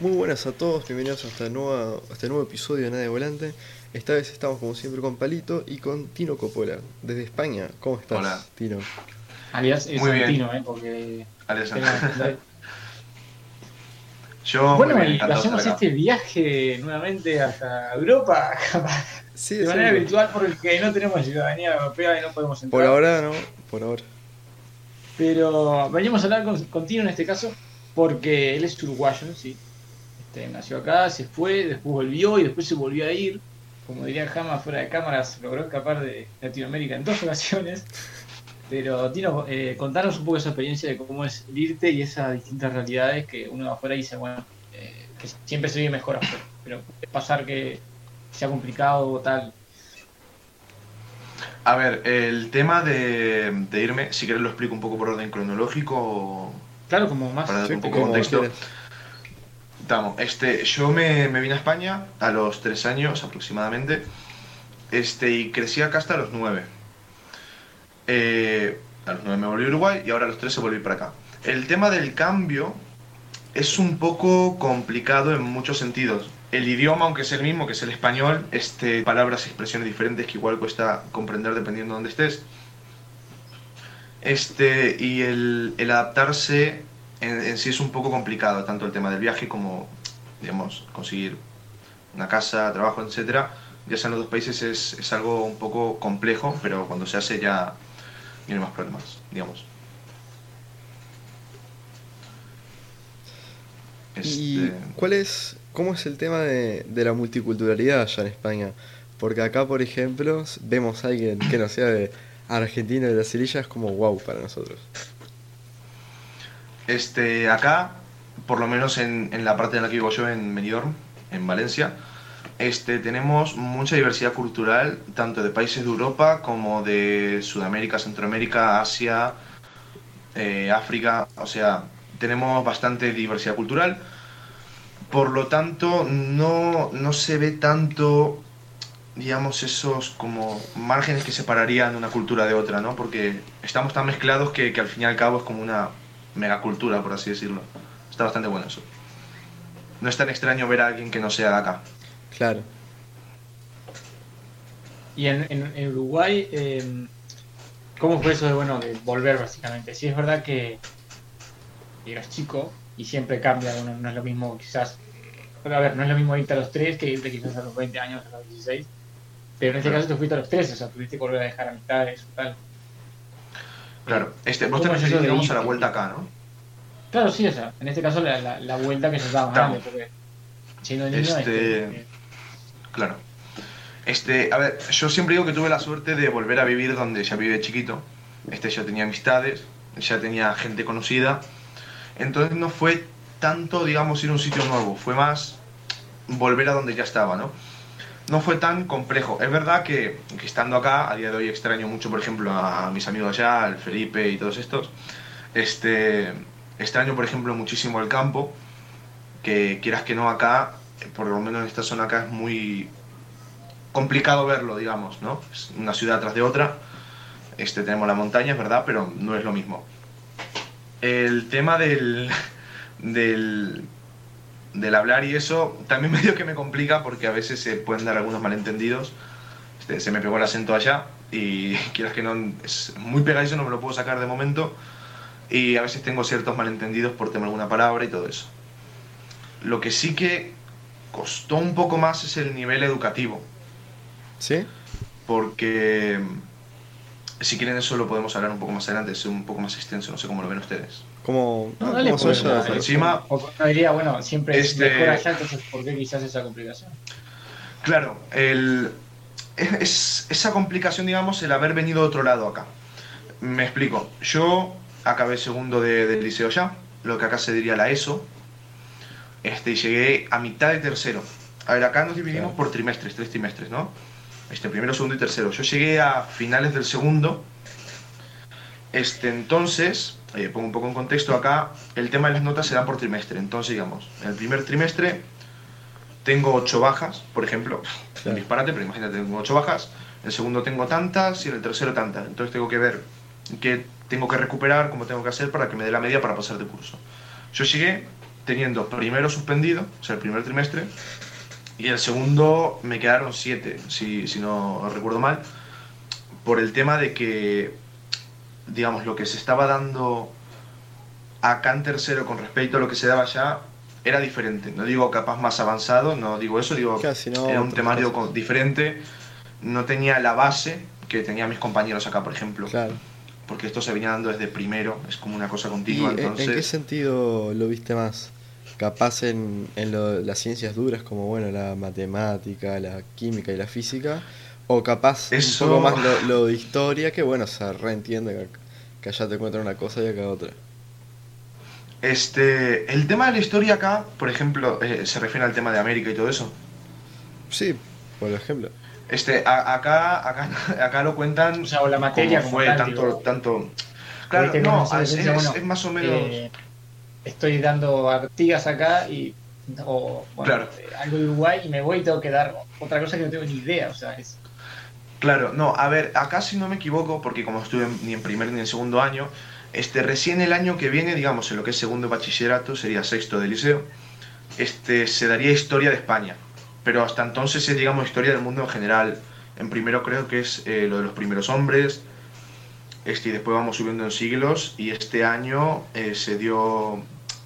Muy buenas a todos, bienvenidos a este nuevo, a este nuevo episodio de Nadie Volante. Esta vez estamos como siempre con Palito y con Tino Coppola, desde España. ¿Cómo estás, Hola. Tino? Alias es Muy bien. Santino, ¿eh? Porque. Alias Yo, bueno, muy bien, y hacemos este viaje nuevamente hasta Europa, capaz, Sí, de manera por- virtual porque no tenemos ciudadanía europea y no podemos entrar. Por ahora no, por ahora. Pero venimos a hablar con, con Tino en este caso porque él es uruguayo, sí. Este, nació acá, se fue, después volvió y después se volvió a ir. Como diría Jama fuera de cámaras, logró escapar de Latinoamérica en dos ocasiones. Pero Tino, eh, contanos un poco esa experiencia de cómo es el irte y esas distintas realidades que uno de afuera dice, bueno, eh, que siempre se vive mejor afuera. Pero puede pasar que sea complicado o tal. A ver, el tema de, de irme, si querés lo explico un poco por orden cronológico. Claro, como más... Para dar Sí, un poco de contexto. Estamos, este, yo me, me vine a España a los tres años aproximadamente. Este, y crecí acá hasta los nueve. Eh, a los nueve me volví a Uruguay y ahora a los tres se volví para acá. El tema del cambio es un poco complicado en muchos sentidos. El idioma, aunque es el mismo, que es el español, este, palabras y expresiones diferentes que igual cuesta comprender dependiendo de dónde estés. Este, y el, el adaptarse en, en sí es un poco complicado, tanto el tema del viaje como, digamos, conseguir una casa, trabajo, etcétera. Ya sea en los dos países es, es algo un poco complejo, pero cuando se hace ya tiene más problemas, digamos. ¿Y Este, cuál es, cómo es el tema de, de la multiculturalidad allá en España? Porque acá, por ejemplo, vemos a alguien que no sea de Argentina, de Brasililla, es como wow para nosotros. Este, acá, por lo menos en, en la parte en la que vivo yo, en Benidorm, en Valencia, este, tenemos mucha diversidad cultural, tanto de países de Europa como de Sudamérica, Centroamérica, Asia, eh, África, o sea, tenemos bastante diversidad cultural. Por lo tanto, no, no se ve tanto, digamos, esos como márgenes que separarían una cultura de otra, ¿no? Porque estamos tan mezclados que, que al fin y al cabo es como una megacultura, por así decirlo. Está bastante bueno eso. No es tan extraño ver a alguien que no sea de acá. Claro. Y en, en- en Uruguay, eh, ¿cómo fue eso de, bueno, de volver básicamente? Sí, es verdad que eras chico y siempre cambia, bueno, no es lo mismo quizás, a ver, no es lo mismo irte a los 3 que irte quizás a los 20 años, a los 16, pero en este caso te fuiste a los 3, o sea, tuviste que volver a dejar amistades o tal. Claro, este, vos te ¿Cómo es referís, digamos, a la vuelta acá, ¿no? Claro, sí, o sea, en este caso la, la, la vuelta que se Estamos. grande, porque siendo niño, Este, este, Claro. Este, a ver, yo siempre digo que tuve la suerte de volver a vivir donde ya viví de chiquito. Este, ya tenía amistades, ya tenía gente conocida. Entonces no fue tanto, digamos, ir a un sitio nuevo, fue más volver a donde ya estaba, ¿no? No fue tan complejo. Es verdad que, estando acá, a día de hoy extraño mucho, por ejemplo, a mis amigos allá, al Felipe y todos estos. Este, extraño, por ejemplo, muchísimo el campo, que quieras que no acá, por lo menos en esta zona acá es muy complicado verlo, digamos, ¿no? Es una ciudad tras de otra. Este, tenemos la montaña, es verdad, pero no es lo mismo. El tema del, del, del hablar y eso también medio que me complica porque a veces se pueden dar algunos malentendidos. Este, se me pegó el acento allá y quieras que no, es muy pegadizo, no me lo puedo sacar de momento. Y a veces tengo ciertos malentendidos por tema alguna palabra y todo eso. Lo que sí que costó un poco más es el nivel educativo, ¿Sí? porque si quieren eso lo podemos hablar un poco más adelante, es un poco más extenso, no sé cómo lo ven ustedes. ¿Cómo, No, dale, cómo pues, para- encima- O no diría, bueno, siempre es Este- mejor allá, entonces ¿por qué quizás esa complicación? Claro, el, es, es- esa complicación, digamos, el haber venido de otro lado acá. Me explico. Yo acabé segundo de, del liceo ya, lo que acá se diría la ESO, este, y llegué a mitad de tercero. A ver, acá nos dividimos Claro. por trimestres, tres trimestres, ¿no? Este, primero, segundo y tercero. Yo llegué a finales del segundo. Este, entonces, eh, pongo un poco en contexto acá, el tema de las notas se da por trimestre. Entonces, digamos, en el primer trimestre tengo ocho bajas, por ejemplo, Claro. un disparate, pero imagínate, tengo ocho bajas, en el segundo tengo tantas y en el tercero tantas. Entonces tengo que ver qué tengo que recuperar, cómo tengo que hacer para que me dé la media para pasar de curso. Yo llegué teniendo primero suspendido, o sea, el primer trimestre, y el segundo me quedaron siete, si, si no recuerdo mal, por el tema de que, digamos, lo que se estaba dando acá en tercero con respecto a lo que se daba allá era diferente. No digo capaz más avanzado, no digo eso, digo Casi no, era un temario cosas. con- diferente, no tenía la base que tenían mis compañeros acá, por ejemplo, Claro. porque esto se venía dando desde primero, es como una cosa ¿Y continua, en- entonces... en qué sentido lo viste más? Capaz en, en lo- las ciencias duras como bueno la matemática, la química y la física, o capaz Eso- un poco más lo, lo de historia, que bueno, se reentiende que, que allá te cuentan una cosa y acá otra. Este, el tema de la historia acá, por ejemplo, eh, se refiere al tema de América y todo eso. Sí, por ejemplo. Este, a- acá, acá, acá lo cuentan O sea, o la materia como como fue tal, tanto, digo. tanto. Claro, no, es, es más o menos. eh, estoy dando artigas acá y o bueno, Claro. eh, algo de Uruguay y me voy y tengo que dar otra cosa que no tengo ni idea, o sea, es Claro, no, a ver, acá si no me equivoco, porque como estuve ni en primer ni en segundo año, este, recién el año que viene, digamos, en lo que es segundo bachillerato, sería sexto de liceo, este, se daría historia de España. Pero hasta entonces es, digamos, historia del mundo en general. En primero creo que es eh, lo de los primeros hombres, este, y después vamos subiendo en siglos, y este año eh, se dio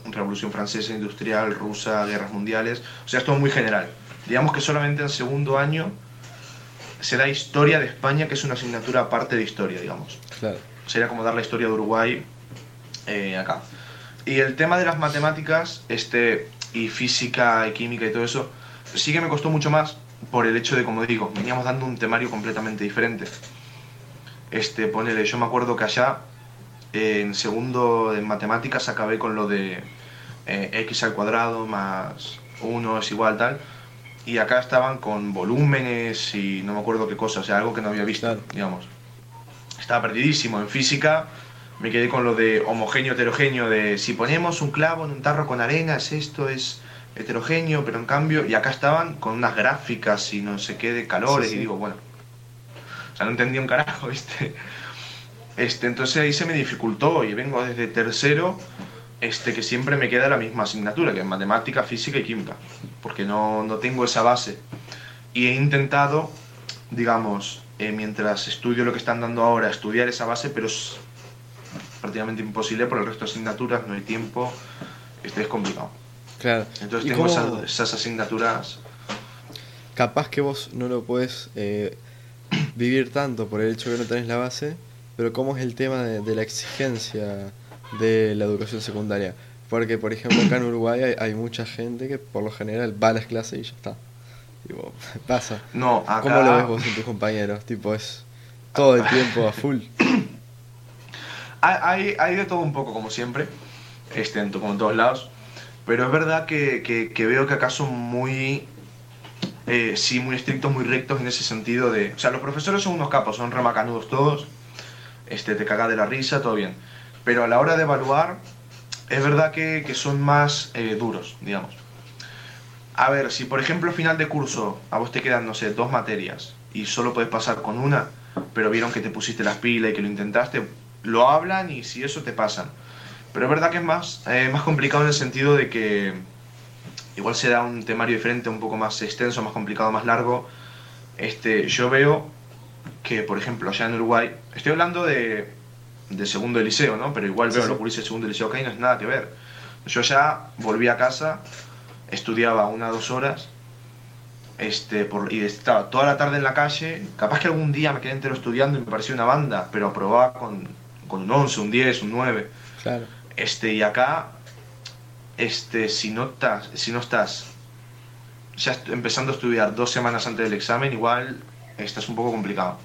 Revolución Francesa, Industrial, Rusa, Guerras Mundiales, o sea, es todo muy general. Digamos que solamente en segundo año se da historia de España, que es una asignatura aparte de historia, digamos. Claro. Sería como dar la historia de Uruguay eh, acá. Y el tema de las matemáticas, este, y física y química y todo eso, sí que me costó mucho más por el hecho de, como digo, veníamos dando un temario completamente diferente. Este, ponele, yo me acuerdo que allá, en segundo de matemáticas, acabé con lo de eh, x al cuadrado más 1 es igual tal. Y acá estaban con volúmenes y no me acuerdo qué cosa, o sea, algo que no había visto, Claro. digamos. Estaba perdidísimo. En física me quedé con lo de homogéneo, heterogéneo, de si ponemos un clavo en un tarro con arena, es esto, es heterogéneo, pero en cambio, y acá estaban con unas gráficas y no sé qué de calores, Sí, sí. y digo, bueno, o sea, no entendía un carajo, ¿viste? Este, entonces ahí se me dificultó y vengo desde tercero, este, que siempre me queda la misma asignatura, que es matemática, física y química, porque no, no tengo esa base. Y he intentado, digamos, eh, mientras estudio lo que están dando ahora, estudiar esa base, pero es prácticamente imposible por el resto de asignaturas, no hay tiempo, este es complicado. Claro. Entonces ¿Y tengo esas, esas asignaturas. Capaz que vos no lo puedes eh, vivir tanto por el hecho de que no tenés la base, pero ¿cómo es el tema de, de la exigencia de la educación secundaria? Porque, por ejemplo, acá en Uruguay hay, hay mucha gente que por lo general va a las clases y ya está. Tipo, pasa. No, acá... ¿Cómo lo ves vos en tus compañeros? Tipo, es todo el tiempo a full. Hay, hay, de todo un poco, como siempre, este, en como en todos lados. Pero es verdad que, que- que veo que acá son muy, eh, sí, muy estrictos, muy rectos en ese sentido de... O sea, los profesores son unos capos, son remacanudos todos, este, te cagas de la risa, todo bien. Pero a la hora de evaluar, es verdad que, que son más eh, duros, digamos. A ver, si por ejemplo final de curso a vos te quedan, no sé, dos materias y solo puedes pasar con una, pero vieron que te pusiste las pilas y que lo intentaste, lo hablan y si eso te pasan. Pero es verdad que es más, eh, más complicado en el sentido de que igual se da un temario diferente, un poco más extenso, más complicado, más largo. Este, yo veo que, por ejemplo, allá en Uruguay, estoy hablando de, de segundo de liceo, ¿no? Pero igual Sí, veo sí. lo que dice segundo de liceo acá y no es nada que ver. Yo ya volví a casa, estudiaba una o dos horas, este, por, y estaba toda la tarde en la calle. Capaz que algún día me quedé entero estudiando y me pareció una banda, pero aprobaba con, con un 11, un 10, un 9. Claro. Este, y acá, este, si no estás, si no estás ya empezando a estudiar dos semanas antes del examen, igual estás un poco complicado.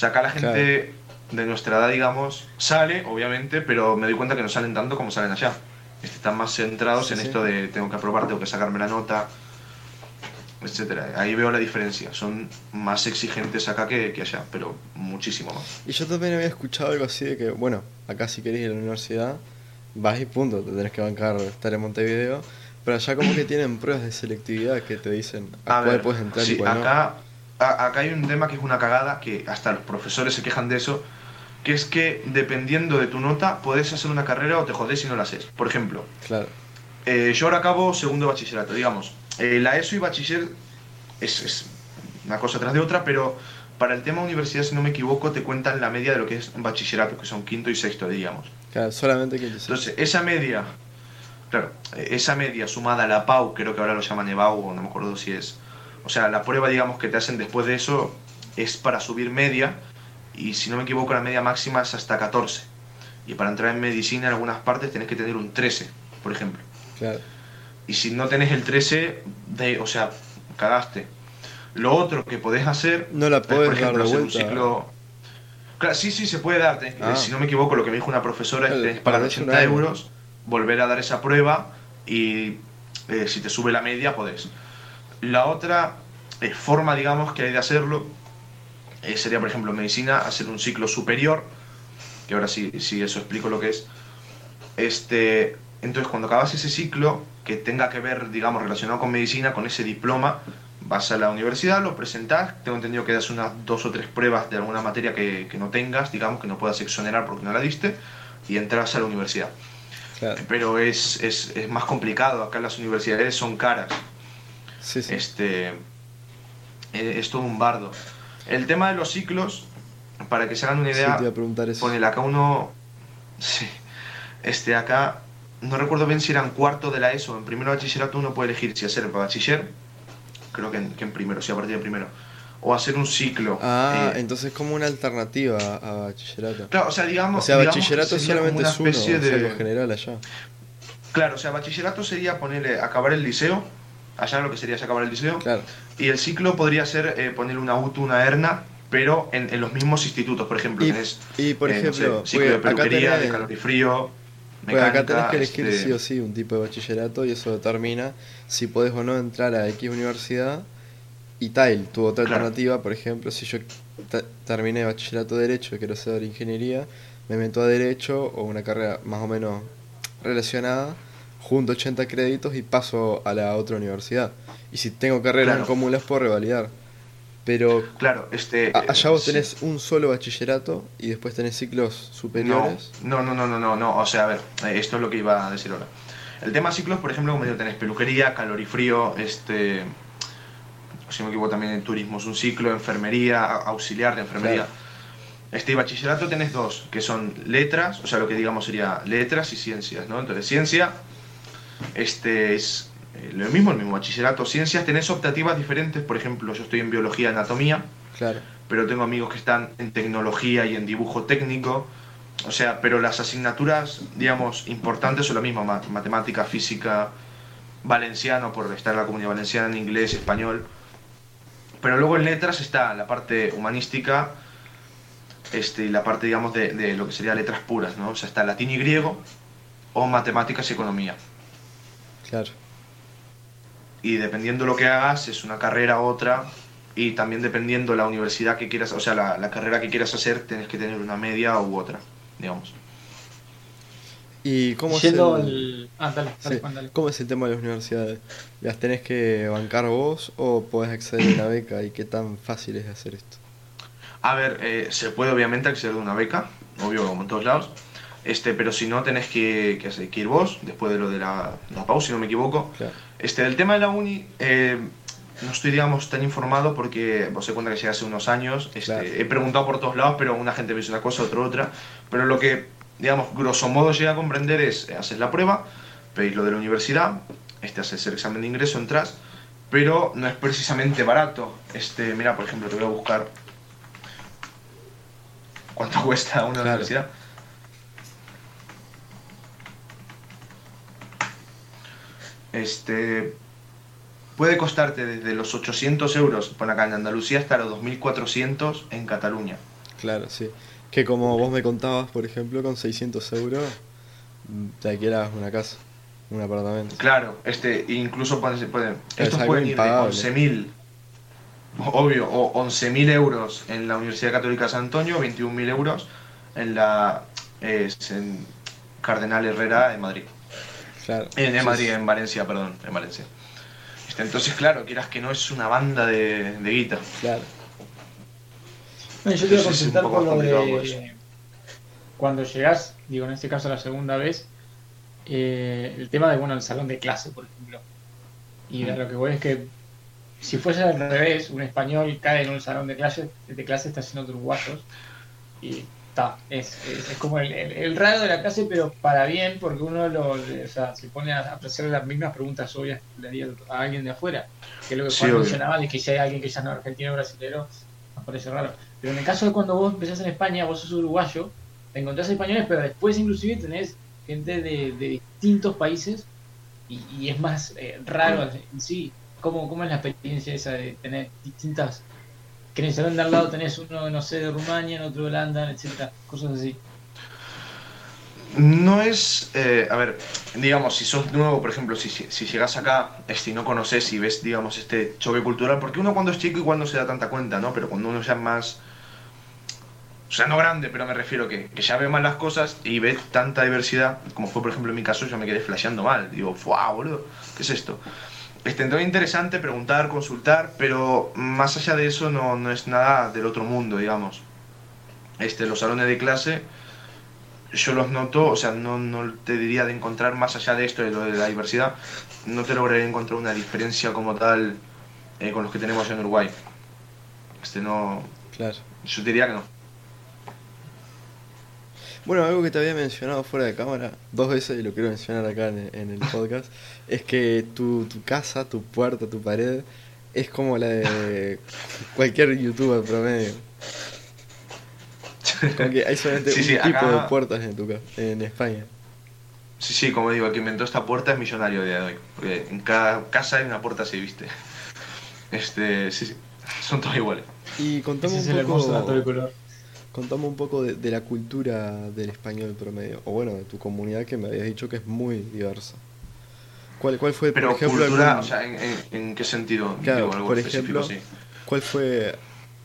Sea, acá la gente de nuestra edad, digamos, sale, obviamente, pero me doy cuenta que no salen tanto como salen allá. Este, están más centrados Sí, en sí. esto de tengo que aprobar, tengo que sacarme la nota, etcétera. Ahí veo la diferencia. Son más exigentes acá que, que allá, pero muchísimo más. Y yo también había escuchado algo así de que, bueno, acá si querés ir a la universidad, vas y punto, te tenés que bancar estar en Montevideo. Pero allá como que tienen pruebas de selectividad que te dicen a, A cuál ver, puedes entrar sí, y cuál no. Acá, a- acá hay un tema que es una cagada, que hasta los profesores se quejan de eso, que es que dependiendo de tu nota, puedes hacer una carrera o te jodés si no la haces. Por ejemplo, Claro, Eh, yo ahora acabo segundo de bachillerato, digamos. Eh, la ESO y bachiller es, es una cosa tras de otra, pero para el tema universidad, si no me equivoco, te cuentan la media de lo que es bachillerato, que son quinto y sexto, digamos. Claro, solamente quinto y sexto. Entonces, esa media, claro, eh, esa media sumada a la PAU, creo que ahora lo llaman EBAU, no me acuerdo si es. O sea, la prueba, digamos, que te hacen después de eso es para subir media, y si no me equivoco, la media máxima es hasta 14. Y para entrar en medicina en algunas partes tenés que tener un 13, por ejemplo. Claro. Y si no tenés el 13, de, o sea, cagaste. Lo otro que podés hacer. No la es, podés por ejemplo, dar de hacer un vuelta. ciclo. Claro, sí, sí, se puede dar. tenés Ah. Si no me equivoco, lo que me dijo una profesora es que Claro, tenés que pagar perdés un 80 año. euros, volver a dar esa prueba y eh, si te sube la media, podés. La otra eh, forma, digamos, que hay de hacerlo eh, sería, por ejemplo, en medicina, hacer un ciclo superior, que ahora sí, sí eso explico lo que es. Este, entonces, cuando acabas ese ciclo, que tenga que ver, digamos, relacionado con medicina, con ese diploma, vas a la universidad, lo presentás, tengo entendido que das unas dos o tres pruebas de alguna materia que, que no tengas, digamos, que no puedas exonerar porque no la diste, y entras a la universidad. Claro. Pero es, es, es más complicado, acá las universidades son caras. Sí, sí. Este, eh, es todo un bardo. El tema de los ciclos, para que se hagan una Sí, idea, eso. ponele acá uno. Sí. Este, acá. No recuerdo bien si era en cuarto de la ESO. En primero de bachillerato uno puede elegir si hacer bachiller. Creo que en, que en primero, sí, a partir de primero. O hacer un ciclo. Ah, eh, entonces como una alternativa a bachillerato. Claro, o sea, digamos. O sea, digamos bachillerato solamente es uno, o especie sea, de- lo general allá. Claro, o sea, bachillerato sería ponerle acabar el liceo. Allá lo que sería es acabar el liceo. Claro, Y el ciclo podría ser eh, ponerle una UTU, una ERNA, pero en, en los mismos institutos, por ejemplo. Y- tenés, y por eh, no sé, ejemplo, ciclo de peluquería, tenés- de calor y frío, pues acá tenés mecánica, que elegir este, sí o sí un tipo de bachillerato y eso determina si podés o no entrar a X universidad. Y Tile, tu otra Claro. alternativa, por ejemplo, si yo te- terminé bachillerato de Derecho y quiero hacer ingeniería, me meto a Derecho o una carrera más o menos relacionada, junto 80 créditos y paso a la otra universidad. Y si tengo carreras Claro. en común las puedo revalidar. Pero Claro, este. allá vos sí. tenés un solo bachillerato y después tenés ciclos superiores. No, no, no, no, no, no. O sea, a ver, eh, esto es lo que iba a decir ahora. El tema ciclos, por ejemplo, como digo, tenés peluquería, calor y frío, este. Si me equivoco, también en turismo es un ciclo, enfermería, auxiliar de enfermería. Claro. Este y bachillerato tenés dos, que son letras, o sea, lo que digamos sería letras y ciencias, ¿no? Entonces, ciencia, este es eh, lo mismo, el mismo bachillerato, ciencias, tenés optativas diferentes, por ejemplo, yo estoy en biología, anatomía, Claro. pero tengo amigos que están en tecnología y en dibujo técnico. O sea, pero las asignaturas, digamos, importantes son lo mismo, ma- matemática, física, valenciano, por estar en la comunidad valenciana, en inglés, español. Pero luego en letras está la parte humanística este, y la parte, digamos, de, de lo que sería letras puras, ¿no? O sea, está latín y griego o matemáticas y economía. Claro. y dependiendo lo que hagas es una carrera u otra y también dependiendo la universidad que quieras, o sea, la, la carrera que quieras hacer, tienes que tener una media u otra, digamos. ¿Y cómo es, el. Ah, dale, dale, sí, Juan, dale. cómo es el tema de las universidades? ¿Las tenés que bancar vos o podés acceder a una beca? ¿Y qué tan fácil es hacer esto? A ver, eh, se puede obviamente acceder a una beca, obvio, como en todos lados, este, pero si no, tenés que, que, hacer- que ir vos, después de lo de la, la pausa, si no me equivoco. Claro. Este, del tema de la uni, eh, no estoy, digamos, tan informado porque vos se cuenta que llegué hace unos años. Este, Claro. He preguntado por todos lados, pero una gente me dice una cosa, otra otra. Pero lo que, digamos, grosso modo llega a comprender es, eh, haces la prueba, pedís lo de la universidad, este, haces el examen de ingreso, entras, pero no es precisamente barato. Este, mira, por ejemplo, te voy a buscar cuánto cuesta una Claro. universidad. Este puede costarte desde los 800 euros por acá en Andalucía hasta los 2400 en Cataluña. Claro, sí. Que como vos me contabas, por ejemplo, con 600 euros mm, te alquilas una casa, un apartamento. Claro, este incluso pueden, pueden Es estos pueden ir de impagable. 11.000 obvio o 11.000 euros en la Universidad Católica de San Antonio, 21.000 euros en la es en Cardenal Herrera en Madrid. Claro. En, Madrid, en Valencia, perdón, en Valencia. Este, entonces, claro, quieras que no es una banda de, de guita. Claro. No, yo te iba a consultar por lo de. eso. Cuando llegás, digo en este caso la segunda vez, eh, el tema de, bueno, el salón de clase, por ejemplo. Y a lo que voy es que si fuese al revés, un español cae en un salón de clase, de clase está haciendo uruguayos y está, es, es, como el, el, raro de la clase, pero para bien, porque uno lo, o sea, se pone a hacer las mismas preguntas obvias que le haría a alguien de afuera, que es lo que sí, mencionaba, de que si hay alguien que ya no es argentino o brasilero, nos parece raro. Pero en el caso de cuando vos empezás en España, vos sos uruguayo, te encontrás españoles, pero después inclusive tenés gente de, de distintos países y, y es más eh, raro en sí. ¿Cómo, ¿Cómo es la experiencia esa de tener distintas que en el de al lado tenés uno, no sé, de Rumania, otro de Holanda, etcétera, cosas así. No es, eh, a ver, digamos, si sos nuevo, por ejemplo, si, si, si llegas acá y no conoces y ves, digamos, este choque cultural, porque uno cuando es chico igual no se da tanta cuenta, ¿no? Pero cuando uno ya más, o sea, no grande, pero me refiero que, que ya ve mal las cosas y ve tanta diversidad, como fue, por ejemplo, en mi caso, yo me quedé flasheando mal. Digo, ¡fuah, boludo! ¿Qué es esto? Este, entonces interesante preguntar, consultar, pero más allá de eso no, no es nada del otro mundo, digamos. Este, los salones de clase, yo los noto, o sea, no, no te diría de encontrar más allá de esto, de lo de la diversidad, no te lograría encontrar una diferencia como tal eh, con los que tenemos en Uruguay. Este no. Claro. Yo diría que no. Bueno, algo que te había mencionado fuera de cámara dos veces y lo quiero mencionar acá en, en el podcast es que tu, tu, casa, tu puerta, tu pared es como la de cualquier youtuber promedio. Como que hay solamente Sí, un sí, tipo acá- de puertas en, tu ca- en España. Sí, sí, como digo, el que inventó esta puerta es millonario a día de hoy. Porque en cada casa hay una puerta así, ¿viste? Este, sí, sí. Son todos iguales. Y contame Ese es un el hermoso dato de poco, color. Contame un poco de, de la cultura del español promedio, o bueno, de tu comunidad que me habías dicho que es muy diversa. ¿Cuál, cuál fue, Pero por ejemplo, cultura, algún- o sea, ¿en, en, en qué sentido? Claro, Digo, algo por ejemplo. ¿Cuál fue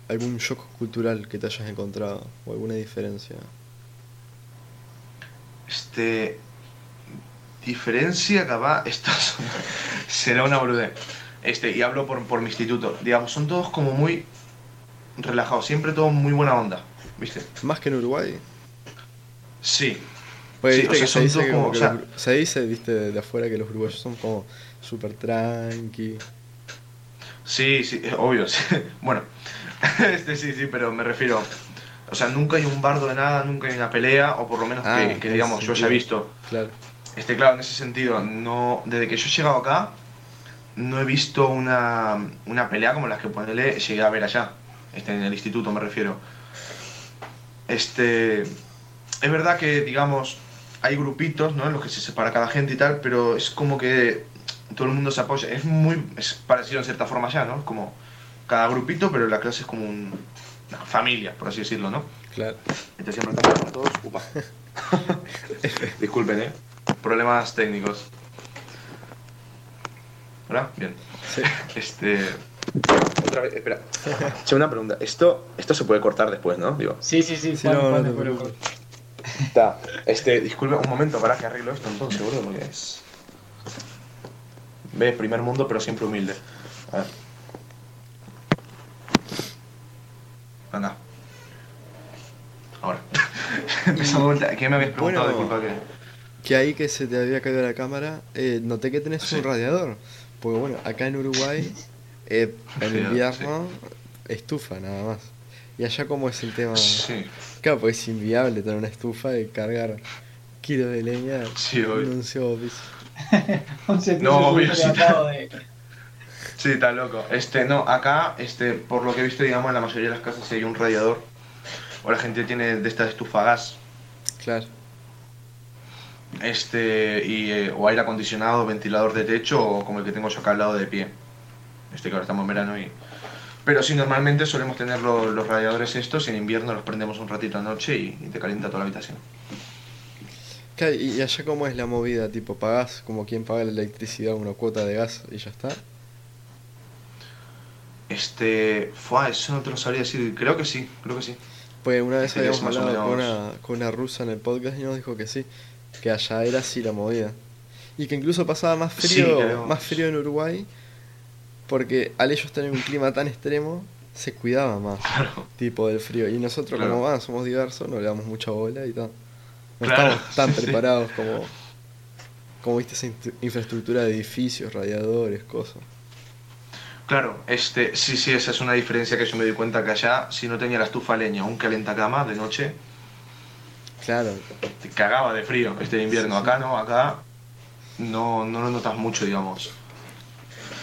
algún shock cultural que te hayas encontrado? ¿O alguna diferencia? Este. Diferencia, capaz. Esto es- será una boludez. Este, y hablo por, por mi instituto. Digamos, son todos como muy relajados, siempre todo muy buena onda, ¿viste? ¿Más que en Uruguay? Sí, Pues Sí, viste o sea, que se dice, todos que como como- que o sea- los ur- se dice, viste, de, afuera que los uruguayos son como súper tranqui. sí, sí, obvio. sí. Bueno, este sí, sí, pero me refiero. O sea, nunca hay un bardo de nada, nunca hay una pelea, o por lo menos Ah, que, que, en digamos, yo haya visto. Claro. Este, claro, en ese sentido, no, desde que yo he llegado acá, no he visto una, una pelea como las que ponele, llegué a ver allá, este, en el instituto me refiero. Este, es verdad que, digamos, hay grupitos, ¿no? En los que se separa cada gente y tal, pero es como que todo el mundo se apoya. Es muy, es parecido en cierta forma allá, ¿no? Como cada grupito, pero la clase es como un- una familia, por así decirlo, ¿no? Claro. Entonces siempre estamos con todos. Upa. Disculpen, ¿eh? Problemas técnicos. ¿Hola? Bien. Sí. Este. Otra vez, espera. Che, una pregunta. Esto, esto se puede cortar después, ¿no? Digo. Sí, sí, sí, no, no. Este, disculpe un momento para que arreglo esto entonces, boludo, porque es. Ve, primer mundo, pero siempre humilde. A ver. Anda. Ahora. Empezamos vuelta. ¿Qué me habías preguntado? Bueno, Disculpa que. Que ahí que se te había caído la cámara, eh, noté que tenés Sí. un radiador. Porque bueno, acá en Uruguay, eh, en invierno, estufa nada más. Y allá como es el tema... Sí, Claro, pues es inviable tener una estufa y cargar kilos de leña Sí, en un piso. 11 No, obvio, sí. levantado de... sí, está loco. Este, no, acá, este, por lo que he visto, digamos, en la mayoría de las casas hay un radiador. O la gente tiene de esta estufa gas. Claro. Este, y, eh, o aire acondicionado, ventilador de techo, o como el que tengo yo acá al lado de pie. Este que ahora estamos en verano y. Pero sí, normalmente solemos tener lo- los radiadores estos y en invierno los prendemos un ratito anoche y, y te calienta toda la habitación. Y allá cómo es la movida, tipo, pagás como quien paga la electricidad una cuota de gas y ya está. Este. Fue, eso no te lo sabría decir. Creo que sí, creo que sí. Pues una vez Sí, habíamos hablado con una, con una rusa en el podcast y nos dijo que sí, que allá era así la movida. Y que incluso pasaba más frío, más frío en Uruguay, porque al ellos tener un clima tan extremo, se cuidaba más, Claro. tipo del frío. Y nosotros Claro. como ah, somos diversos, no le damos mucha bola y tal. No Claro, estamos tan sí, sí. preparados como... como viste esa infraestructura de edificios, radiadores, cosas. Claro, este, sí, sí, esa es una diferencia que yo me di cuenta que allá, si no tenía la estufa leña un calentacama de noche, Claro, te cagaba de frío este invierno. Sí, sí. Acá no, acá no, no lo notas mucho, digamos.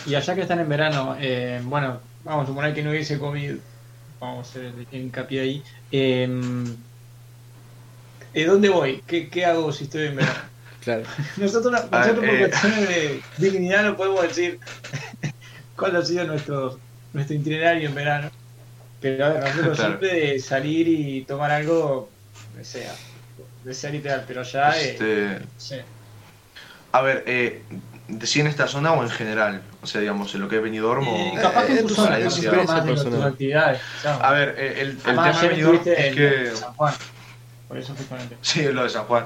Y allá que están en verano, eh, bueno, vamos a suponer que no hubiese COVID, vamos a hacer hincapié ahí. Eh, ¿eh, ¿Dónde voy? ¿Qué, ¿Qué hago si estoy en verano? claro. Nosotros, A ver, nosotros por eh. cuestiones de dignidad no podemos decir cuál ha sido nuestro, nuestro itinerario en verano. Pero a ver, nosotros Claro. siempre de salir y tomar algo, que sea, de ser literal, pero ya, eh, Este, sé. a ver, eh, si en esta zona o en general, o sea, digamos, en lo que he venido dormo. Eh, capaz que en tu zona, más de tus actividades. quizás. A ver, eh, el, el tema de Benidorm es que. San Juan. Por eso fui con el Sí, lo de San Juan.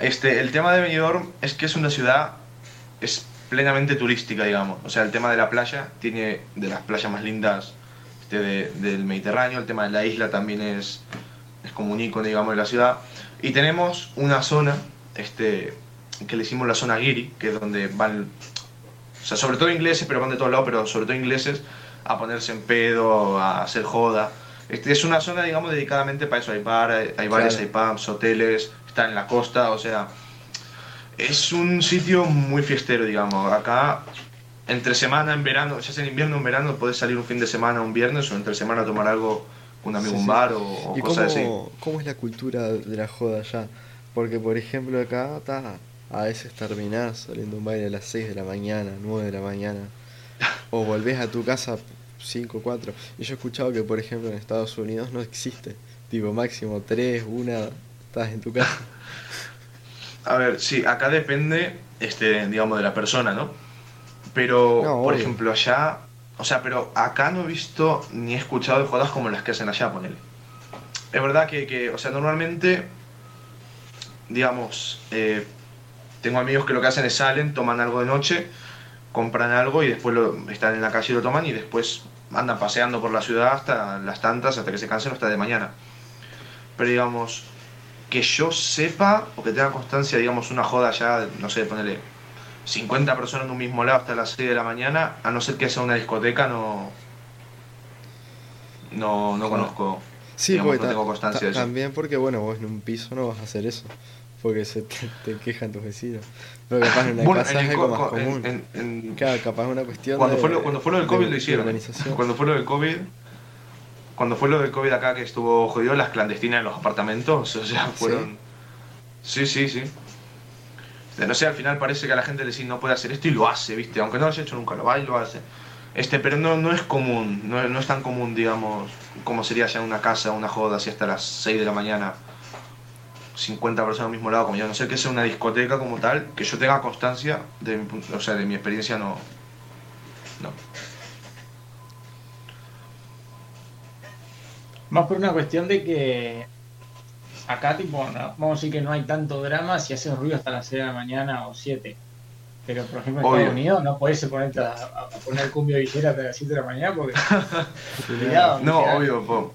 Este, el tema de Benidorm es que es una ciudad es plenamente turística, digamos. O sea, el tema de la playa tiene de las playas más lindas este, de- del Mediterráneo. El tema de la isla también es, es como un icono, digamos, de la ciudad. Y tenemos una zona este, que le hicimos la zona Giri, que es donde van, o sea, sobre todo ingleses, pero van de todos lados, pero sobre todo ingleses, a ponerse en pedo, a hacer joda. Este, es una zona, digamos, dedicadamente para eso. Hay bar, hay, bares, hay pubs, hoteles, está en la costa, o sea, es un sitio muy fiestero, digamos. Acá, entre semana, en verano, ya sea en invierno o en verano, puedes salir un fin de semana, un viernes, o entre semana a tomar algo con un amigo Sí, un sí. bar o, o ¿Y cosas así. cómo es la cultura de la joda allá? Porque, por ejemplo, acá está, a veces terminás saliendo un baile a las 6 de la mañana, 9 de la mañana, o volvés a tu casa 5, 4. Y yo he escuchado que, por ejemplo, en Estados Unidos no existe. Tipo, máximo 3, 1, estás en tu casa. A ver, sí, acá depende, este, digamos, de la persona, ¿no? Pero, No, por obvio. ejemplo, allá, o sea, pero acá no he visto ni he escuchado de jodas como las que hacen allá, ponele. Es verdad que, que, o sea, normalmente, digamos, eh, tengo amigos que lo que hacen es salen, toman algo de noche, compran algo y después lo, están en la calle y lo toman y después andan paseando por la ciudad hasta las tantas, hasta que se cansen hasta de mañana. Pero digamos, que yo sepa o que tenga constancia, digamos, una joda ya, no sé, ponerle 50 personas en un mismo lado hasta las 6 de la mañana, a no ser que sea una discoteca, no. No, no conozco. Sí, Digamos, no tengo constancia ta- de eso. también porque, bueno, vos en un piso no vas a hacer eso. Porque se te, te quejan tus vecinos. Pero capaz en una Bueno, casa en es más común. en- en- Claro, capaz una cuestión cuando, de, fue lo, cuando fue lo del de- COVID lo de hicieron. organización. Cuando fue lo del COVID. Cuando fue lo del COVID acá que estuvo jodido, las clandestinas en los apartamentos, o sea, fueron. Sí, sí, sí. No sé, al final parece que a la gente le dice no puede hacer esto y lo hace, ¿viste? Aunque no lo haya hecho nunca, lo va y lo hace. Este, pero no, no es común, no, no es tan común, digamos, como sería ya en una casa, una joda así hasta las 6 de la mañana. 50 personas al mismo lado, como yo, no sé que sea una discoteca como tal, que yo tenga constancia de mi, o sea, de mi experiencia, no. No. Más por una cuestión de que acá, tipo, no- vamos a decir que no hay tanto drama si haces ruido hasta las 6 de la mañana o 7. Pero, por ejemplo, en Obvio. Estados Unidos no podés ponerte a, a- poner cumbia villera hasta las 7 de la mañana porque. Cuidado, No, obvio, po-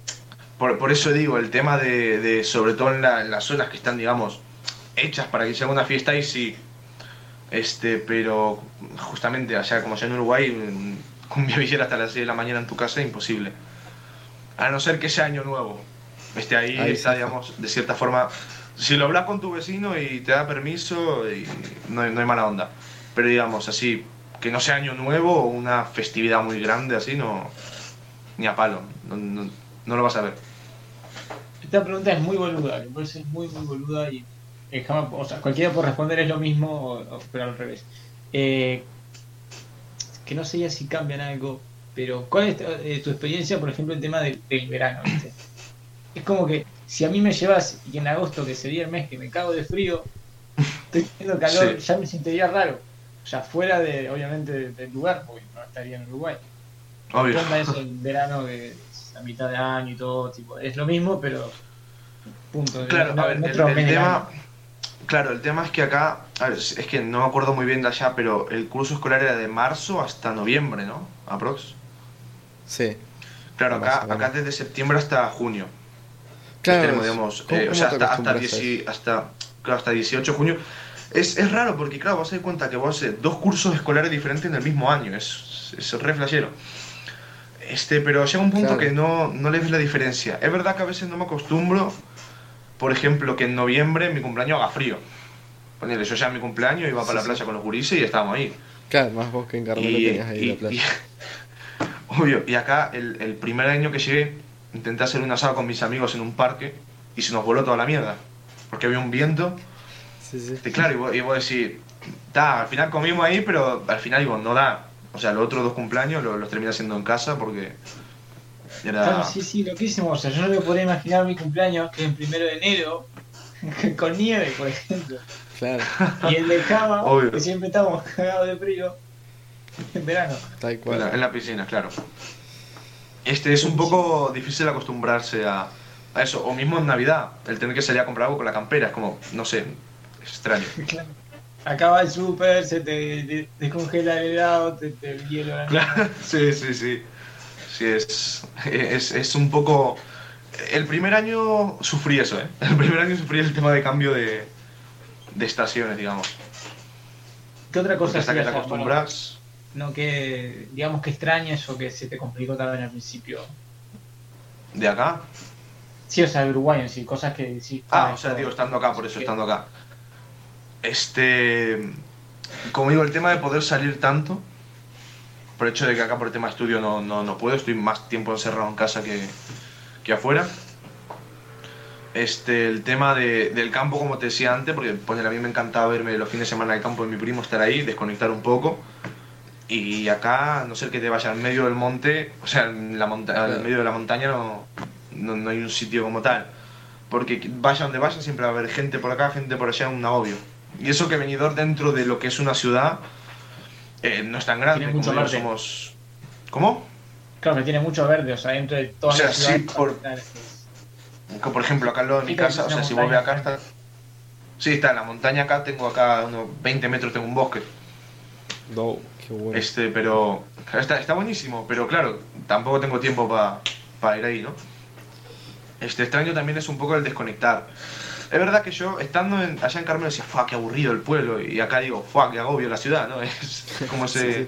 por, por eso digo, el tema de, de sobre todo en, la- en las zonas que están, digamos, hechas para que sea una fiesta, y sí. Este, pero justamente allá, como allá en Uruguay, mm, cumbia villera hasta las 6 de la mañana en tu casa, imposible. A no ser que sea año nuevo. Este, ahí, Ahí está, sí. digamos, de cierta forma. Si lo hablas con tu vecino y te da permiso, y no, hay- no hay mala onda. Pero digamos, así, que no sea año nuevo o una festividad muy grande, así, no. Ni a palo. No, no- no lo vas a ver. Esta pregunta es muy boluda, que puede ser muy, muy boluda y eh, jamás, o sea, cualquiera por responder es lo mismo, o- o- pero al revés. Eh, que no sé ya si cambian algo, pero ¿cuál es eh, tu experiencia, por ejemplo, el tema del, del verano? ¿viste? Es como que si a mí me llevas y en agosto, que sería el mes que me cago de frío, estoy teniendo calor, Sí. ya me sentiría raro. O sea, fuera de, obviamente, de- del lugar, porque no estaría en Uruguay. Obvio. ¿Qué onda eso el verano que es a mitad de año y todo? Tipo, es lo mismo, pero. Punto. Claro, No- a ver, no el, tema. Claro, el tema es que acá. a ver, es que no me acuerdo muy bien de allá, pero el curso escolar era de marzo hasta noviembre, ¿no? Aprox. Sí. Claro, acá, acá desde septiembre hasta junio. Claro, tenemos, digamos, ¿cómo- eh, o sea, hasta, hasta, acostumbras a eso? 10 hasta, claro, hasta 18 de junio. Es, es raro porque, claro, vas a dar cuenta que vos haces dos cursos escolares diferentes en el mismo año. Es, es re flashero. Este, pero llega un punto Claro. que no, no le ves la diferencia. Es verdad que a veces no me acostumbro, por ejemplo, que en noviembre mi cumpleaños haga frío. Ponele, yo ya mi cumpleaños iba para Sí, la sí. playa con los gurises y estábamos ahí. Claro, más vos que en Carmelo tenías ahí la playa. y- obvio, y acá el, el primer año que llegué, intenté hacer un asado con mis amigos en un parque y se nos voló toda la mierda. Porque había un viento. Sí, sí. Y claro, y vos, y vos decís, "Ta, al final comimos ahí, pero al final digo, no da. O sea, los otros dos cumpleaños los, los terminé haciendo en casa porque era... Claro, sí, sí, loquísimo. O sea, yo no me podría imaginar mi cumpleaños, que es el primero de enero, con nieve, por ejemplo. Claro, Y el de Java, Obvio. que siempre estamos cagados de frío, en verano. tal En cual. la, en la piscina, claro. Este es un poco difícil acostumbrarse a, a eso. O mismo en Navidad, el tener que salir a comprar algo con la campera. Es como, no sé, es extraño. Claro. Acaba el súper, se te, descongela el helado, te, te el hielo. la Claro, sí, sí, sí. Sí, es, es, es un poco... El primer año sufrí eso, ¿eh? El primer año sufrí el tema de cambio de, de estaciones, digamos. ¿Qué otra Porque cosa hasta que te acostumbras... No que, digamos que extrañes o que se te complicó también al principio. ¿De acá? Sí, o sea, de Uruguay sí, cosas que sí. Ah, o sea, digo, estando acá, por eso, estando acá. Este. Como digo, el tema de poder salir tanto, por el hecho de que acá por el tema estudio no, no, no puedo, estoy más tiempo encerrado en casa que, que afuera. Este, el tema de- del campo, como te decía antes, porque poner, a mí me encantaba verme los fines de semana del campo de mi primo, estar ahí, desconectar un poco. Y acá, a no ser que te vayas en medio del monte, o sea, en, la monta Claro. en medio de la montaña no, no, no hay un sitio como tal. Porque vaya donde vaya, siempre va a haber gente por acá, gente por allá, un agobio. Y eso que venidor dentro de lo que es una ciudad eh, no es tan grande. Tiene mucho como verde. somos. ¿Cómo? Claro, que tiene mucho verde, o sea, dentro de todas O sea, las sí, ciudades por-. Que, por ejemplo, acá al lado de mi casa, o sea, si ves acá, está. Sí, está en la montaña acá, tengo acá unos 20 metros, tengo un bosque. No, qué bueno. Este, pero. Está, está buenísimo, pero claro, tampoco tengo tiempo para ir ahí, ¿no? Este extraño también es un poco el desconectar. Es verdad que yo, estando en- allá en Carmelo, decía, fuck, qué aburrido el pueblo. Y acá digo, fuck, qué agobio la ciudad, ¿no? Es como ese Sí, sí.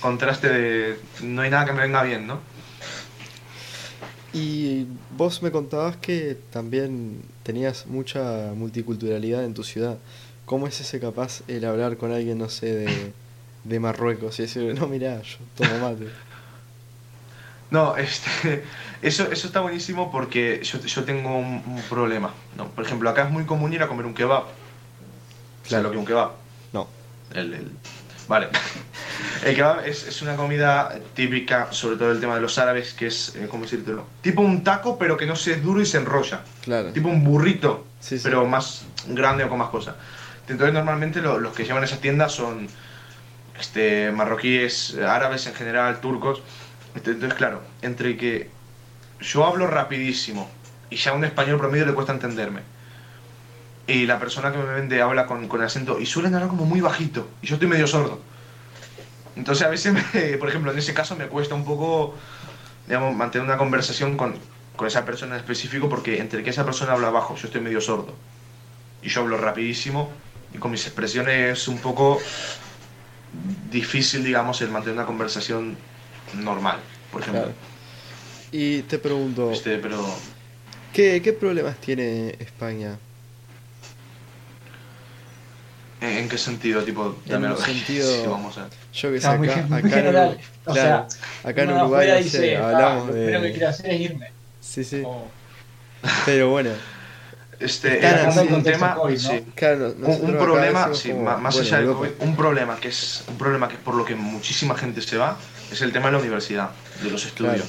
contraste de. No hay nada que me venga bien, ¿no? Y vos me contabas que también tenías mucha multiculturalidad en tu ciudad. ¿Cómo es ese capaz el hablar con alguien, no sé, de, de Marruecos y decirle, no, mirá, yo tomo mate? No, este, eso, eso está buenísimo porque yo, yo tengo un, un problema. ¿no? Por ejemplo, acá es muy común ir a comer un kebab. ¿Sabes Claro. lo que un kebab? No. El, el- Vale. El kebab es, es una comida típica, sobre todo el tema de los árabes, que es, eh, ¿cómo decírtelo? Tipo un taco, pero que no se es duro y se enrolla. Claro. Tipo un burrito, Sí, sí. pero más grande o con más cosas. Entonces, normalmente lo- los que llevan esas tiendas son este, marroquíes, árabes en general, turcos. Entonces, claro, entre que yo hablo rapidísimo y ya a un español promedio le cuesta entenderme. Y la persona que me vende habla con, con acento y suelen hablar como muy bajito. Y yo estoy medio sordo. Entonces a veces, por ejemplo, en ese caso me cuesta un poco, digamos, mantener una conversación con, con esa persona en específico porque entre que esa persona habla bajo, yo estoy medio sordo. Y yo hablo rapidísimo y con mis expresiones es un poco difícil, digamos, el mantener una conversación normal, por ejemplo. Y te pregunto, Este, pero ¿qué, ¿qué problemas tiene España? ¿en, en qué sentido? Tipo, En un sentido- Sí, vamos a. Yo que sé, muy, acá, muy acá en general. Uruguay, o claro, sea, acá en Uruguay no sé, "Ah, hablamos lo primero que de... quiero hacer es irme. Sí, sí, O- pero bueno, Este, así. un, tema, COVID, ¿no? sí. claro, Un- un problema, sí, como, más bueno, allá del. COVID, un problema que es un problema que es por lo que muchísima gente se va, es el tema de la universidad, de los estudios.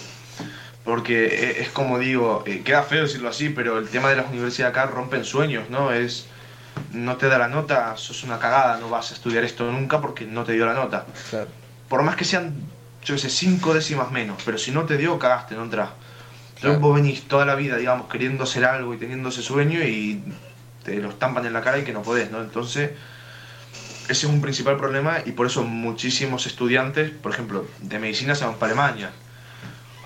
Porque eh, es como digo, eh, queda feo decirlo así, pero el tema de las universidades acá rompen sueños, ¿no? Es no te da la nota, sos una cagada, no vas a estudiar esto nunca porque no te dio la nota. Claro, Por más que sean, yo qué sé, cinco décimas menos, pero si no te dio, cagaste, no entras. Entonces Claro. vos venís toda la vida, digamos, queriendo hacer algo y teniendo ese sueño y te lo estampan en la cara y que no podés, ¿no? Entonces, ese es un principal problema y por eso muchísimos estudiantes, por ejemplo, de medicina se van para Alemania,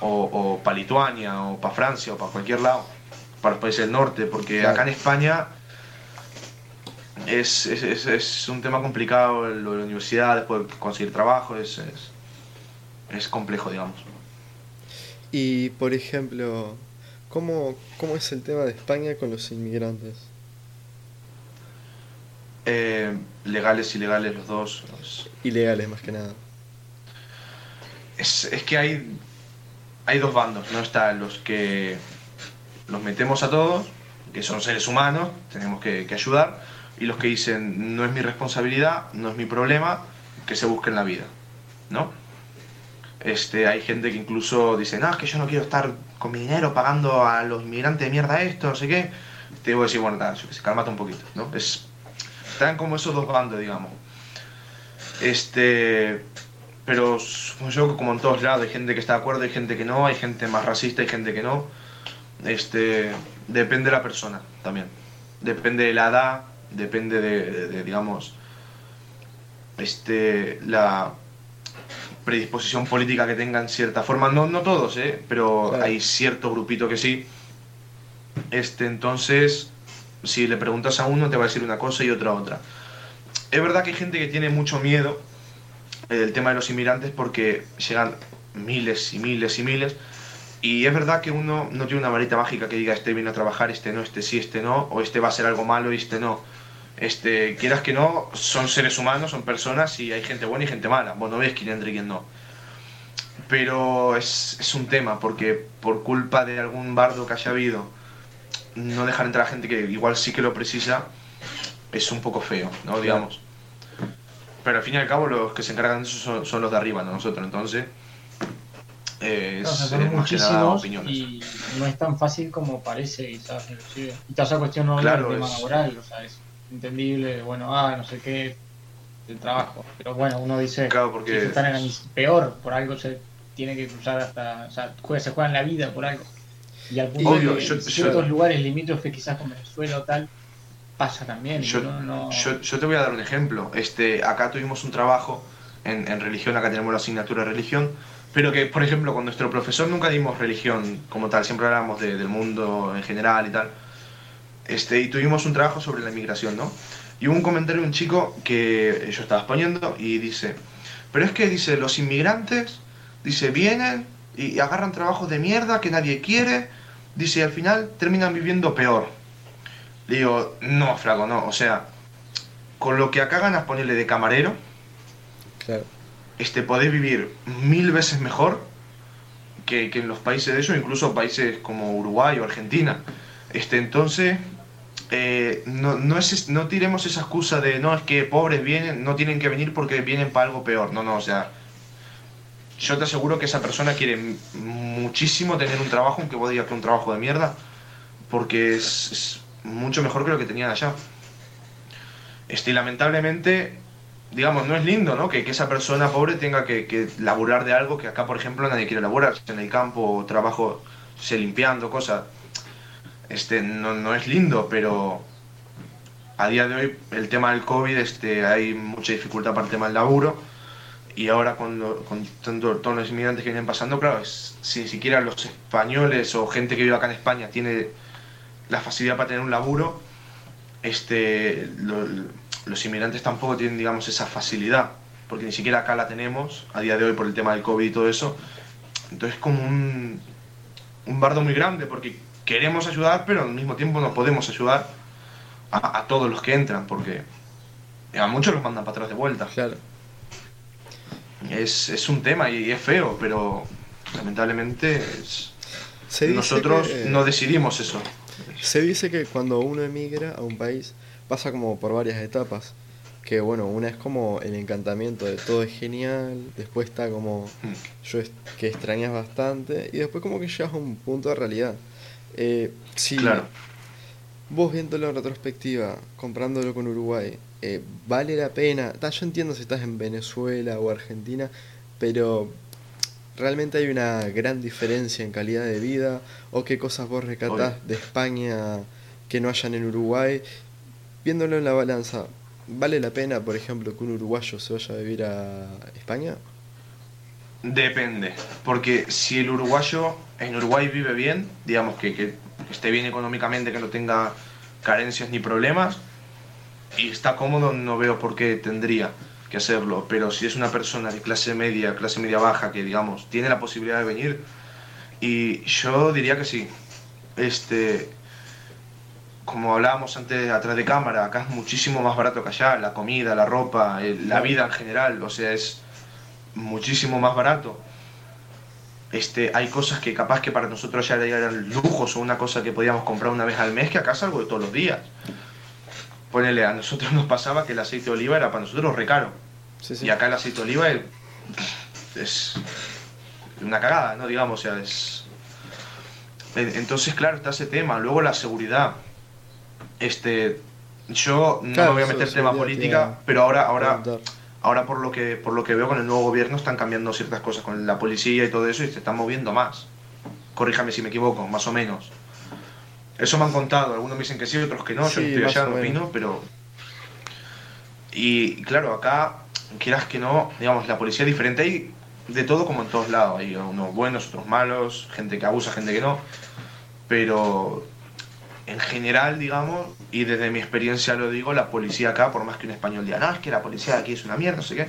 o, o para Lituania, o para Francia, o para cualquier lado, para los países del norte, porque Claro. acá en España es, es, es, es un tema complicado lo de la universidad, después de conseguir trabajo, es, es, es complejo, digamos. Y, por ejemplo, ¿cómo, ¿cómo es el tema de España con los inmigrantes? Eh, legales, ilegales, los dos. es- Ilegales más que nada. Es, es que hay, hay dos bandos, ¿no? Están los que los metemos a todos, que son seres humanos, tenemos que, ayudar, y los que dicen, no es mi responsabilidad, no es mi problema, que se busquen la vida, ¿no? Este, hay gente que incluso dice, no, es que yo no quiero estar con mi dinero pagando a los inmigrantes de mierda esto, no sé qué. Te digo decir, bueno, nada, que sé, cálmate un poquito, ¿no? Es, están como esos dos bandos, digamos. Este, pero yo como en todos lados hay gente que está de acuerdo, hay gente que no, hay gente más racista, hay gente que no. Este, depende de la persona también. Depende de la edad, depende de, de- de, digamos, este, la predisposición política que tengan cierta forma. No, no todos, ¿eh? pero Claro. hay cierto grupito que sí. Este, entonces, si le preguntas a uno, te va a decir una cosa y otra otra. Es verdad que hay gente que tiene mucho miedo eh, del tema de los inmigrantes porque llegan miles y miles y miles. Y es verdad que uno no tiene una varita mágica que diga este viene a trabajar, este no, este sí, este no, o este va a ser algo malo y este no. Este, quieras que no, son seres humanos, son personas y hay gente buena y gente mala. Vos no ves quién entra y quién no. Pero es, es un tema, porque por culpa de algún bardo que haya habido, no dejar entrar a gente que igual sí que lo precisa, es un poco feo, ¿no? Digamos. Pero al fin y al cabo los que se encargan de eso son, son los de arriba, no nosotros. Entonces, es, O sea, es son más que nada muchísimos opiniones. y no es tan fácil como parece, quizás, inclusive. Y toda esa cuestión no Claro, del tema es- laboral, o sea, es entendible, bueno, ah, no sé qué, el trabajo. Pero bueno, uno dice, Claro, si porque se están en peor, por algo se tiene que cruzar hasta, o sea, juega- se juega en la vida por algo. Y al punto Obvio, de que yo- en yo- ciertos lugares limítrofes, quizás con Venezuela o tal, pasa también. Yo, uno no- yo, yo te voy a dar un ejemplo. Este, acá tuvimos un trabajo en, en religión, acá tenemos la asignatura de religión, pero que, por ejemplo, con nuestro profesor nunca dimos religión como tal, siempre hablábamos de- del mundo en general y tal. Este, y tuvimos un trabajo sobre la inmigración, ¿no? Y hubo un comentario de un chico que yo estaba exponiendo y dice, pero es que dice, los inmigrantes, dice, vienen y agarran trabajos de mierda que nadie quiere, dice, y al final terminan viviendo peor. Le digo, no, flaco, no. O sea, con lo que acá ganas ponerle de camarero, Claro. este, podés vivir mil veces mejor que, que en los países de eso, incluso países como Uruguay o Argentina. Este, entonces, eh, no, no, es, no tiremos esa excusa de, no, es que pobres vienen, no tienen que venir porque vienen para algo peor. No, no, o sea, yo te aseguro que esa persona quiere muchísimo tener un trabajo, aunque vos digas que es un trabajo de mierda, porque es, es mucho mejor que lo que tenían allá. Este, lamentablemente, digamos, no es lindo, ¿no? Que, que esa persona pobre tenga que, que laburar de algo que acá, por ejemplo, nadie quiere laburar, en el campo, trabajo, se limpiando, cosas. Este, no, no es lindo, pero a día de hoy el tema del COVID, este, hay mucha dificultad para el tema del laburo. Y ahora con, lo- con tanto, todos los inmigrantes que vienen pasando, claro, es- si ni siquiera los españoles o gente que vive acá en España tiene la facilidad para tener un laburo, este, lo- los inmigrantes tampoco tienen, digamos, esa facilidad, porque ni siquiera acá la tenemos a día de hoy por el tema del COVID y todo eso. Entonces es como un, un bardo muy grande, porque queremos ayudar, pero al mismo tiempo no podemos ayudar a, a todos los que entran, porque a muchos los mandan para atrás de vuelta. Claro. Es, es un tema y es feo, pero lamentablemente es- nosotros que- no decidimos eso. Se dice que cuando uno emigra a un país pasa como por varias etapas. Que bueno, una es como el encantamiento de todo es genial, después está como Mm. yo es- que extrañas bastante y después como que llegas a un punto de realidad. Eh, si Claro. vos viéndolo en retrospectiva, comprándolo con Uruguay, eh, vale la pena. Ta, yo entiendo si estás en Venezuela o Argentina, pero realmente hay una gran diferencia en calidad de vida o qué cosas vos recatás Obvio. de España que no hayan en Uruguay. Viéndolo en la balanza, ¿vale la pena, por ejemplo, que un uruguayo se vaya a vivir a España? Depende, porque si el uruguayo en Uruguay vive bien, digamos que, que esté bien económicamente, que no tenga carencias ni problemas, y está cómodo, no veo por qué tendría que hacerlo. Pero si es una persona de clase media, clase media baja, que digamos, tiene la posibilidad de venir, y yo diría que sí. Este, como hablábamos antes atrás de cámara, acá es muchísimo más barato que allá, la comida, la ropa, la vida en general, o sea, es muchísimo más barato. Este, hay cosas que capaz que para nosotros ya eran lujos o una cosa que podíamos comprar una vez al mes, que acá es algo de todos los días. Ponele, a nosotros nos pasaba que el aceite de oliva era para nosotros re caro. Sí, sí. Y acá el aceite de oliva es, es una cagada, ¿no? Digamos, o sea, es... En- Entonces, claro, está ese tema. Luego la seguridad. Este, yo no Claro, me voy a meter tema política, pero ahora, ahora, ahora por lo que por lo que veo con el nuevo gobierno están cambiando ciertas cosas con la policía y todo eso y se están moviendo más. Corríjame si me equivoco, más o menos. Eso me han contado, algunos me dicen que sí, otros que no, Sí, yo estoy allá, no opino, pero... Y claro, acá, quieras que no, digamos, la policía es diferente, hay de todo como en todos lados, hay unos buenos, otros malos, gente que abusa, gente que no, pero en general, digamos, y desde mi experiencia lo digo, la policía acá, por más que un español diga, no, es que la policía de aquí es una mierda, no sé qué,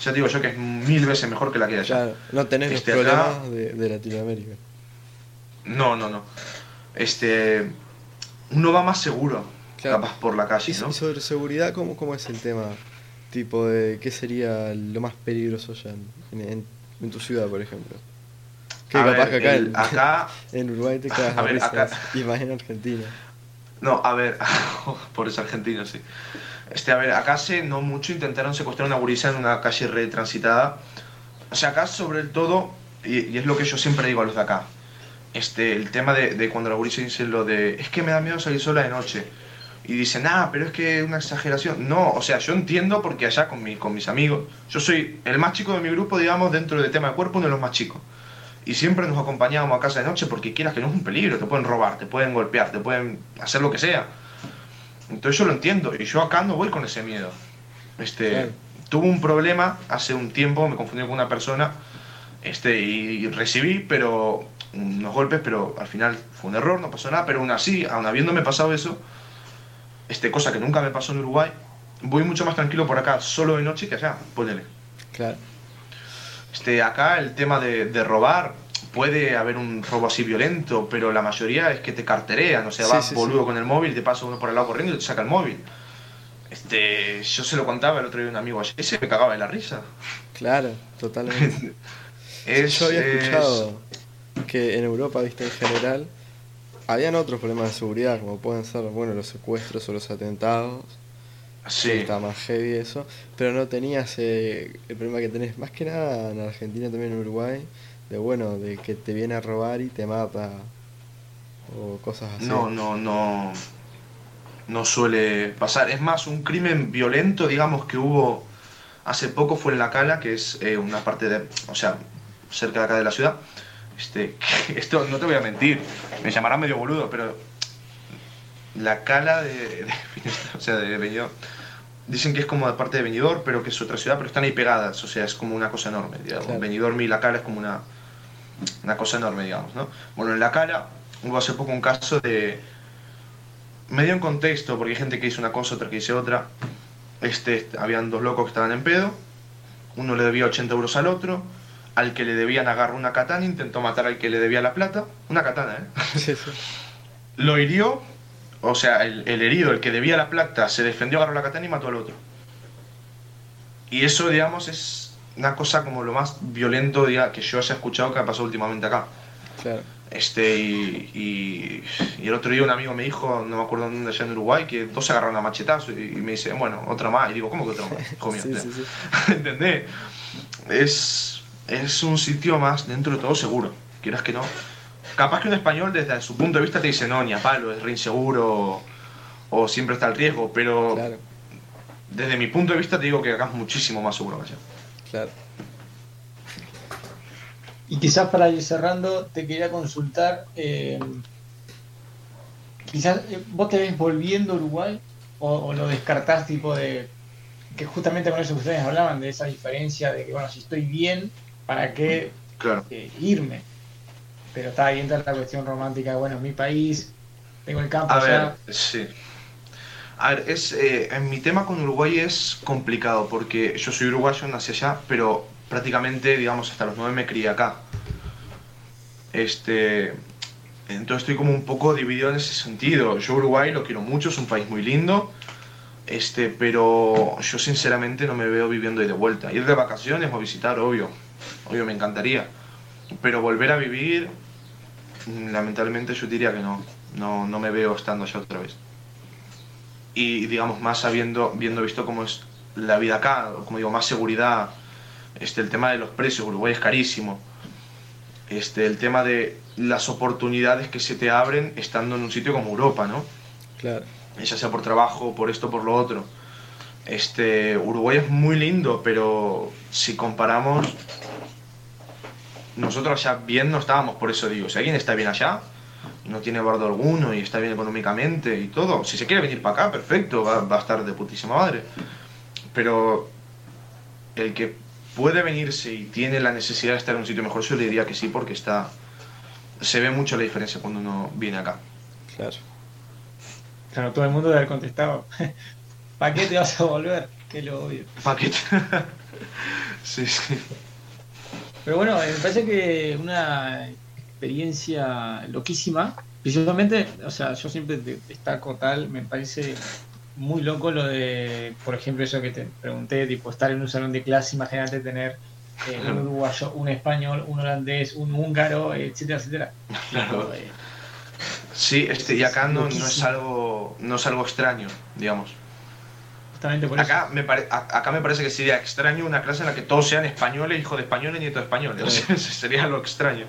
ya te digo yo que es mil veces mejor que la que hay allá. Claro, no tenés Este, los acá- problemas de, de Latinoamérica. No, no, no. Este, uno va más seguro, Claro. capaz por la Y, calle, ¿no? y sobre seguridad, ¿cómo, ¿cómo es el tema? Tipo de qué sería lo más peligroso ya en, en- en tu ciudad, por ejemplo. Que A capaz ver, que acá, el- en, acá en Uruguay te cagas A ver, acá- y más en Argentina. No, a ver, por eso argentino, sí. Este, a ver, acá hace no mucho intentaron secuestrar una gurisa en una calle retransitada. O sea, acá sobre todo, y, y es lo que yo siempre digo a los de acá, este, el tema de, de cuando la gurisa dice lo de, es que me da miedo salir sola de noche. Y dicen, ah, pero es que es una exageración. No, o sea, yo entiendo porque allá con, mi, con mis amigos, yo soy el más chico de mi grupo, digamos, dentro del tema de cuerpo, uno de los más chicos. Y siempre nos acompañábamos a casa de noche porque quieras que no es un peligro, te pueden robar, te pueden golpear, te pueden hacer lo que sea. Entonces yo lo entiendo y yo acá no voy con ese miedo. Este, Claro. Tuve un problema hace un tiempo, me confundí con una persona este, y recibí pero unos golpes, pero al final fue un error, no pasó nada, pero aún así, aún habiéndome pasado eso, este, cosa que nunca me pasó en Uruguay, voy mucho más tranquilo por acá, solo de noche que allá, ponele. Claro. Este, acá el tema de, de robar, puede haber un robo así violento, pero la mayoría es que te carterean, o sea, Sí, vas sí, boludo sí. con el móvil, te pasa uno por el lado corriendo y te saca el móvil. Este, yo se lo contaba el otro día a un amigo ayer, ese me cagaba de la risa. Claro, totalmente. Es, Yo había es- escuchado que en Europa, viste, en general, habían otros problemas de seguridad, como pueden ser, bueno, los secuestros o los atentados, Sí, está más heavy eso, pero no tenías eh, el problema que tenés, más que nada en Argentina, también en Uruguay, de bueno, de que te viene a robar y te mata, o cosas así. no, no, no, no suele pasar. Es más, un crimen violento, digamos, que hubo hace poco fue en La Cala, que es eh, una parte de, o sea, cerca de acá de la ciudad. Este, esto no te voy a mentir, me llamarán medio boludo, pero La Cala de, de o sea, de Benidorm, dicen que es como parte de Benidorm, pero que es otra ciudad, pero están ahí pegadas, o sea, es como una cosa enorme, digamos. Claro. Benidorm y La Cala es como una, una cosa enorme, digamos, ¿no? Bueno, en La Cala hubo hace poco un caso de... Medio en contexto, porque hay gente que dice una cosa, otra que dice otra. Este, habían dos locos que estaban en pedo. Uno le debía 80 euros al otro. Al que le debían agarró una katana, intentó matar al que le debía la plata. Una katana, ¿eh? Sí, sí. Lo hirió. O sea, el, el herido, el que debía la plata, se defendió, agarró la katana y mató al otro. Y eso, digamos, es una cosa como lo más violento diga, que yo haya escuchado que ha pasado últimamente acá. Claro. Este, y, y, y el otro día un amigo me dijo, no me acuerdo dónde, allá en Uruguay, que dos se agarraron a machetazos y, y me dice, bueno, otra más. Y digo, ¿cómo que otra más? Hijo mío, Sí, sí, sí. ¿Entendés? Es, es un sitio más dentro de todo seguro, quieras que no. Capaz que un español desde su punto de vista te dice, no, ni a palo, es re inseguro o, o siempre está el riesgo, pero Claro, desde mi punto de vista te digo que acá es muchísimo más seguro que allá. claro. Y quizás para ir cerrando, te quería consultar, eh, quizás eh, vos te ves volviendo a Uruguay o, o lo descartás tipo de, que justamente con eso que ustedes hablaban, de esa diferencia de que, bueno, si estoy bien, ¿para qué Claro. eh, irme? Pero está ahí entra la cuestión romántica, bueno, mi país, tengo el campo A allá. ver, sí. A ver, es, eh, en mi tema con Uruguay es complicado porque yo soy uruguayo, nací allá, pero prácticamente, digamos, hasta los nueve me crié acá. Este, entonces estoy como un poco dividido en ese sentido. Yo Uruguay lo quiero mucho, es un país muy lindo, este, pero yo sinceramente no me veo viviendo ahí de vuelta. Ir de vacaciones o visitar, obvio, obvio me encantaría, pero volver a vivir, mm, lamentablemente yo diría que no, no, no me veo estando allá otra vez y digamos más habiendo viendo visto cómo es la vida acá, como digo, más seguridad, este, el tema de los precios, Uruguay es carísimo, este, el tema de las oportunidades que se te abren estando en un sitio como Europa, ¿no? Claro. Ya sea por trabajo, por esto, por lo otro. Este, Uruguay es muy lindo, pero si comparamos, nosotros allá bien no estábamos, por eso digo, si alguien está bien allá, no tiene bardo alguno y está bien económicamente y todo. Si se quiere venir para acá, perfecto, va, va, a estar de putísima madre. Pero el que puede venirse y tiene la necesidad de estar en un sitio mejor, yo le diría que sí, porque está se ve mucho la diferencia cuando uno viene acá. Claro. Claro, todo el mundo debe haber contestado. ¿Para qué te vas a volver? Que lo obvio. ¿Para qué? sí, sí. Pero bueno, me parece que una experiencia loquísima. Principalmente, o sea, yo siempre destaco tal, me parece muy loco lo de, por ejemplo, eso que te pregunté, tipo estar en un salón de clase, imagínate tener eh, un uruguayo, un español, un holandés, un húngaro, etcétera, etcétera. Claro. Eh, sí, este, y acá no, no, es algo, no es algo extraño, digamos. Por acá, eso. Me pare, acá me parece que sería extraño una clase en la que todos sean españoles, hijos de españoles, nietos de españoles. Sí. sería lo extraño.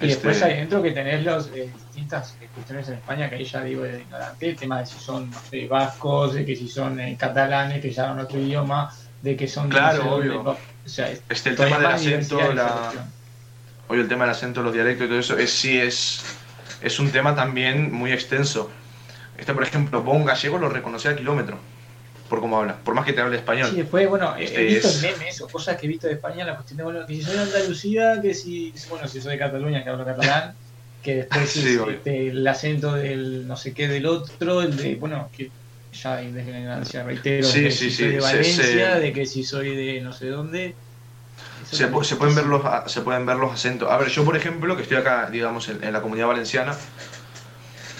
Y después este... ahí dentro que tenés los eh, distintas cuestiones en España, que ahí ya digo de ignorante, el tema de si son no sé, vascos, de que si son eh, catalanes, que ya hablan otro idioma, de que son... Claro, obvio. De, o sea, este, el tema del acento, la... Oye, el tema del acento, los dialectos y todo eso, es, sí es, es un tema también muy extenso. Este, por ejemplo, un gallego lo reconoce al kilómetro por cómo habla, por más que te hable español. Sí, después, bueno, este he visto es... memes o cosas que he visto de España, la cuestión de, bueno, que si soy de Andalucía, que si, bueno, si soy de Cataluña, que hablo catalán, que después sí, este, el acento del no sé qué del otro, el de, bueno, que ya hay desgracia, reitero, sí, de sí, si soy de Valencia, de que si soy de no sé dónde. Se, se, pueden ver los, se pueden ver los acentos. A ver, yo por ejemplo, que estoy acá, digamos, en, en la comunidad valenciana,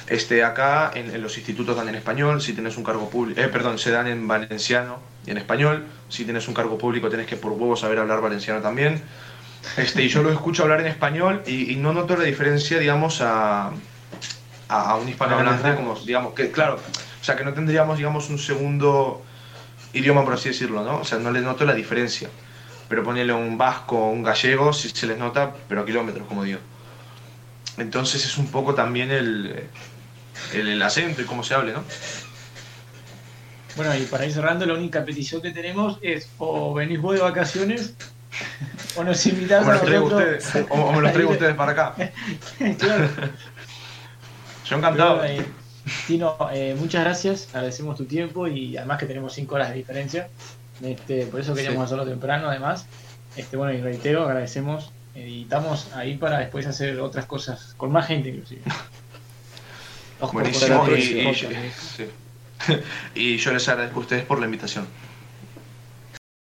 este, acá en, en, los institutos dan en español, si tienes un cargo público, eh, perdón, se dan en valenciano y en español, si tienes un cargo público tienes que por huevo saber hablar valenciano también. Este, y yo lo escucho hablar en español y, y no noto la diferencia, digamos, a, a, un hispanohablante, como, digamos, que claro, o sea, que no tendríamos, digamos, un segundo idioma, por así decirlo, ¿no? O sea, no le noto la diferencia. Pero ponerle un vasco o un gallego, si se les nota, pero a kilómetros, como digo. Entonces es un poco también el, el, el, acento y cómo se hable, ¿no? Bueno, y para ir cerrando, la única petición que tenemos es o venís vos de vacaciones o nos invitás o me a los traigo ustedes, o, o, me los traigo ustedes para acá. claro. Yo encantado. Pero, eh, Tino, eh, muchas gracias, agradecemos tu tiempo y además que tenemos 5 horas de diferencia. Este, por eso queríamos sí. hacerlo temprano, además. Este, bueno, y reitero, agradecemos. Y estamos ahí para después hacer otras cosas, con más gente inclusive. Buenísimo, y, y, sí. y yo les agradezco a ustedes por la invitación.